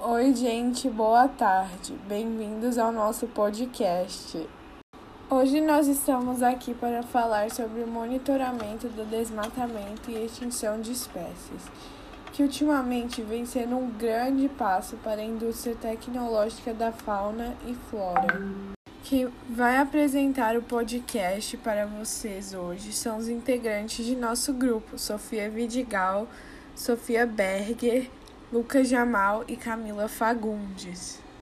Oi, gente, boa tarde. Bem-vindos ao nosso podcast. Hoje nós estamos aqui para falar sobre o monitoramento do desmatamento e extinção de espécies, que ultimamente vem sendo um grande passo para a indústria tecnológica da fauna e flora. Quem vai apresentar o podcast para vocês hoje são os integrantes de nosso grupo, Sofia Vidigal, Sofia Berger Lucas Jamal e Camila Fagundes.